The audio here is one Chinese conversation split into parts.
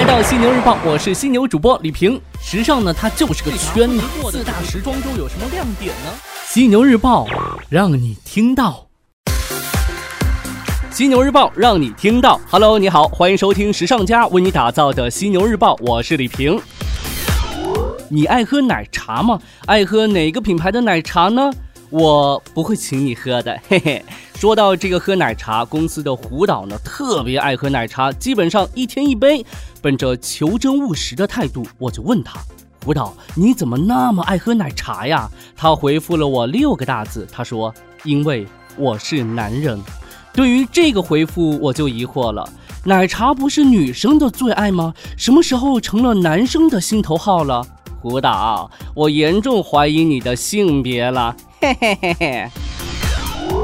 来到犀牛日报，我是犀牛主播李平。时尚呢，它就是个圈子。四大时装周有什么亮点呢？犀牛日报让你听到。犀牛日报让你听到。Hello，你好，欢迎收听时尚家为你打造的犀牛日报，我是李平。你爱喝奶茶吗？爱喝哪个品牌的奶茶呢？我不会请你喝的，嘿嘿。说到这个喝奶茶，公司的胡导呢特别爱喝奶茶，基本上一天一杯。本着求真务实的态度，我就问他：“胡导，你怎么那么爱喝奶茶呀？”他回复了我六个大字，他说：“因为我是男人。”对于这个回复，我就疑惑了：奶茶不是女生的最爱吗？什么时候成了男生的心头好了？胡导，我严重怀疑你的性别了。嘿嘿嘿嘿。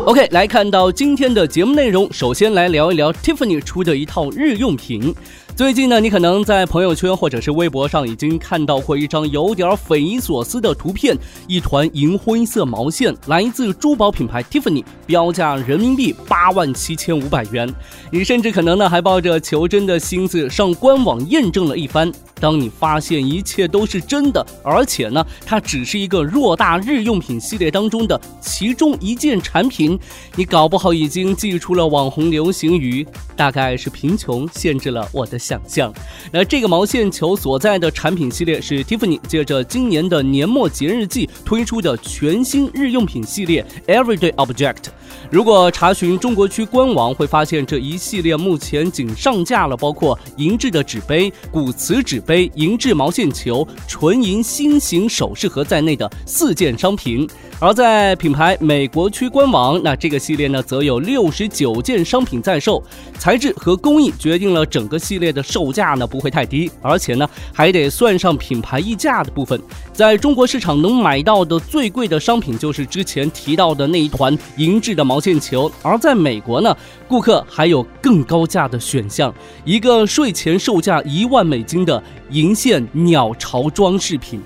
OK，来看到今天的节目内容，首先来聊一聊 Tiffany 出的一套日用品。最近呢，你可能在朋友圈或者是微博上已经看到过一张有点匪夷所思的图片，一团银灰色毛线，来自珠宝品牌 Tiffany，标价人民币八万七千五百元。你甚至可能呢还抱着求真的心思上官网验证了一番。当你发现一切都是真的，而且呢它只是一个偌大日用品系列当中的其中一件产品，你搞不好已经寄出了网红流行语，大概是贫穷限制了我的。想象，那这个毛线球所在的产品系列是 Tiffany 借着今年的年末节日季推出的全新日用品系列 Everyday Object。如果查询中国区官网，会发现这一系列目前仅上架了包括银质的纸杯、古瓷纸杯、银质毛线球、纯银心形首饰盒在内的四件商品。而在品牌美国区官网，那这个系列呢，则有六十九件商品在售。材质和工艺决定了整个系列的售价呢不会太低，而且呢还得算上品牌溢价的部分。在中国市场能买到的最贵的商品就是之前提到的那一团银质的毛线球，而在美国呢，顾客还有更高价的选项，一个税前售价一万美金的银线鸟巢装饰品。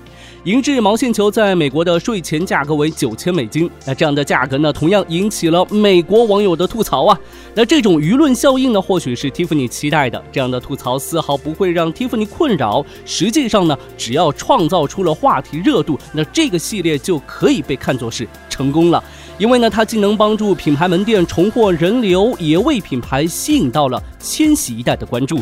银质毛线球在美国的税前价格为九千美金，那这样的价格呢，同样引起了美国网友的吐槽啊。那这种舆论效应呢，或许是 Tiffany 期待的，这样的吐槽丝毫不会让 Tiffany 困扰。实际上呢，只要创造出了话题热度，那这个系列就可以被看作是成功了，因为呢，它既能帮助品牌门店重获人流，也为品牌吸引到了千禧一代的关注。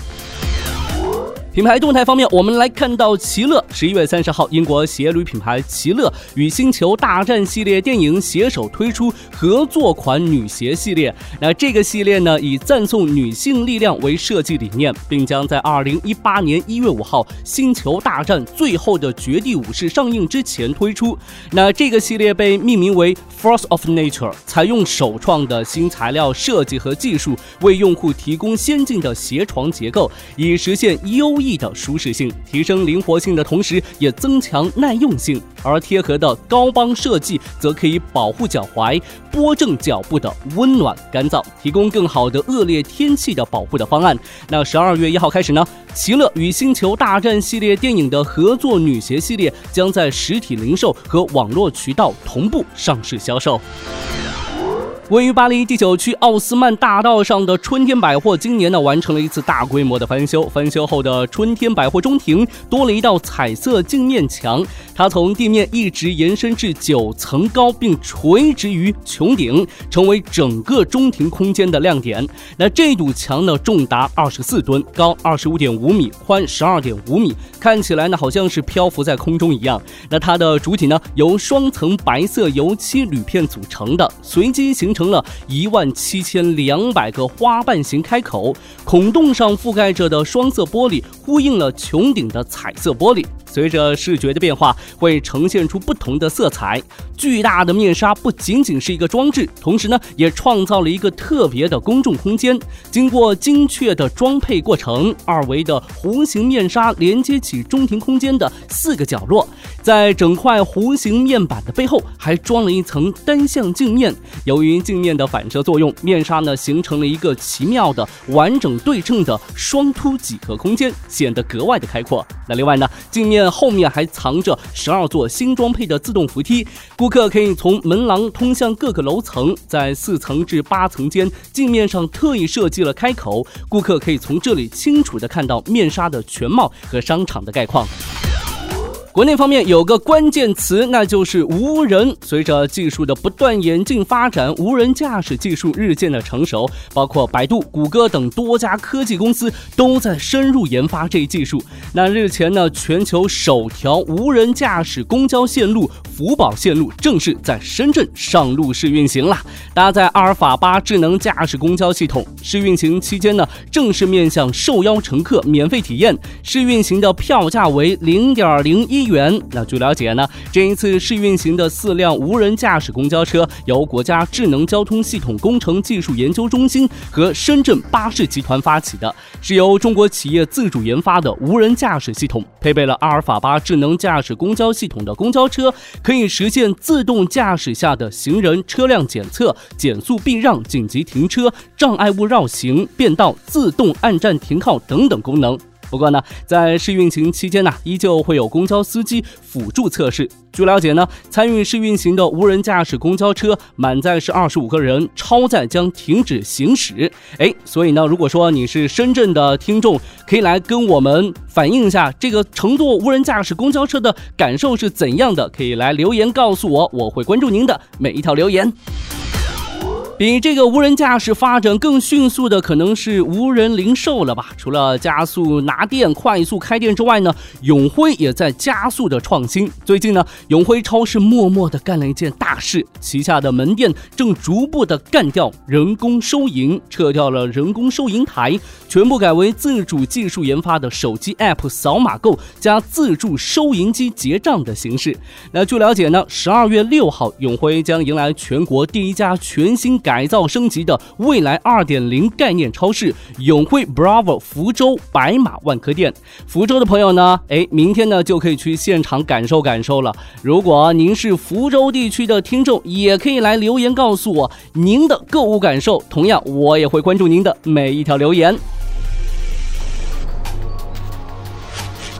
品牌动态方面，我们来看到奇乐十一月三十号，英国鞋履品牌奇乐与《星球大战》系列电影携手推出合作款女鞋系列。那这个系列呢，以赞颂女性力量为设计理念，并将在二零一八年一月五号《星球大战：最后的绝地武士》上映之前推出。那这个系列被命名为 Force of Nature，采用首创的新材料设计和技术，为用户提供先进的鞋床结构，以实现优异。的舒适性，提升灵活性的同时，也增强耐用性。而贴合的高帮设计，则可以保护脚踝，拨正脚部的温暖干燥，提供更好的恶劣天气的保护的方案。那十二月一号开始呢，奇乐与星球大战系列电影的合作女鞋系列，将在实体零售和网络渠道同步上市销售。位于巴黎第九区奥斯曼大道上的春天百货，今年呢完成了一次大规模的翻修。翻修后的春天百货中庭多了一道彩色镜面墙，它从地面一直延伸至九层高，并垂直于穹顶，成为整个中庭空间的亮点。那这堵墙呢，重达二十四吨，高二十五点五米，宽十二点五米，看起来呢好像是漂浮在空中一样。那它的主体呢，由双层白色油漆铝片组成的，随机形成。成了一万七千两百个花瓣形开口，孔洞上覆盖着的双色玻璃呼应了穹顶的彩色玻璃。随着视觉的变化，会呈现出不同的色彩。巨大的面纱不仅仅是一个装置，同时呢，也创造了一个特别的公众空间。经过精确的装配过程，二维的弧形面纱连接起中庭空间的四个角落。在整块弧形面板的背后，还装了一层单向镜面。由于镜面的反射作用，面纱呢形成了一个奇妙的完整对称的双凸几何空间，显得格外的开阔。那另外呢，镜面后面还藏着十二座新装配的自动扶梯，顾顾客可以从门廊通向各个楼层，在四层至八层间镜面上特意设计了开口，顾客可以从这里清楚地看到面纱的全貌和商场的概况。国内方面有个关键词，那就是无人。随着技术的不断演进发展，无人驾驶技术日渐的成熟，包括百度、谷歌等多家科技公司都在深入研发这一技术。那日前呢，全球首条无人驾驶公交线路福宝线路正式在深圳上路试运行了，搭载阿尔法八智能驾驶公交系统。试运行期间呢，正式面向受邀乘客免费体验。试运行的票价为零点零一。一元。那据了解呢，这一次试运行的四辆无人驾驶公交车由国家智能交通系统工程技术研究中心和深圳巴士集团发起的，是由中国企业自主研发的无人驾驶系统。配备了阿尔法八智能驾驶公交系统的公交车，可以实现自动驾驶下的行人、车辆检测、减速避让、紧急停车、障碍物绕行、变道、自动按站停靠等等功能。不过呢，在试运行期间呢，依旧会有公交司机辅助测试。据了解呢，参与试运行的无人驾驶公交车满载是二十五个人，超载将停止行驶。哎，所以呢，如果说你是深圳的听众，可以来跟我们反映一下这个乘坐无人驾驶公交车的感受是怎样的，可以来留言告诉我，我会关注您的每一条留言。比这个无人驾驶发展更迅速的，可能是无人零售了吧？除了加速拿电、快速开店之外呢，永辉也在加速的创新。最近呢，永辉超市默默的干了一件大事，旗下的门店正逐步的干掉人工收银，撤掉了人工收银台，全部改为自主技术研发的手机 App 扫码购加自助收银机结账的形式。那据了解呢，十二月六号，永辉将迎来全国第一家全新改。改造升级的未来二点零概念超市永辉 Bravo 福州白马万科店，福州的朋友呢，哎，明天呢就可以去现场感受感受了。如果您是福州地区的听众，也可以来留言告诉我您的购物感受，同样我也会关注您的每一条留言。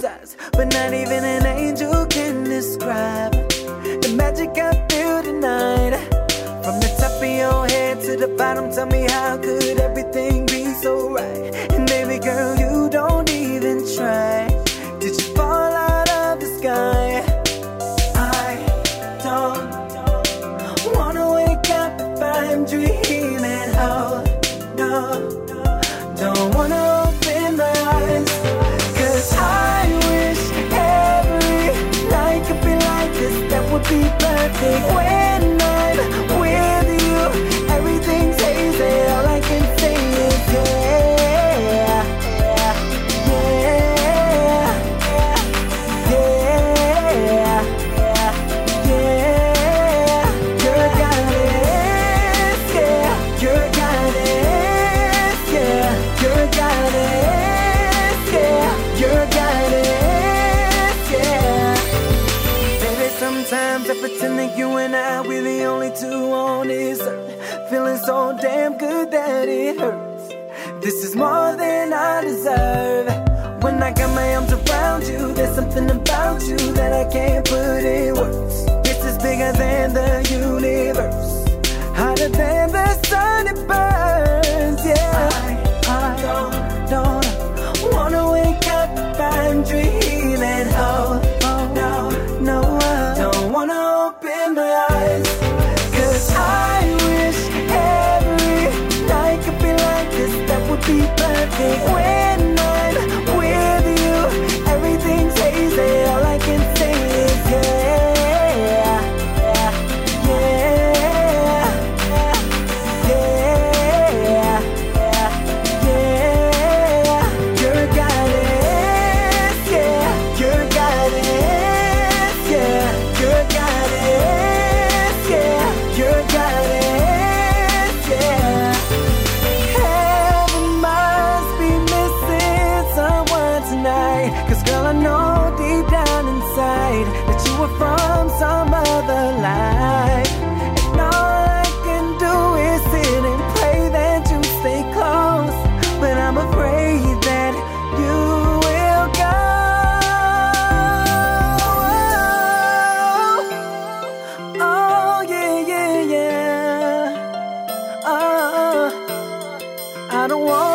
but not even an angel can describe the magic I feel tonight. From the top of your head to the bottom, tell me how could everything be so right? And baby girl, you don't even try. Two on this. Feeling so damn good that it hurts. This is more than I deserve. When I got my arms around you, there's something about you that I can't put in words. This is bigger than the universe, hotter than the sun it burns. Yeah, I, I don't, don't wanna wake up if I'm dreaming. Oh, oh no, no, I don't wanna open my from some other life. And all I can do is sit and pray that you stay close. But I'm afraid that you will go. Oh, yeah, yeah, yeah. Oh, I don't want.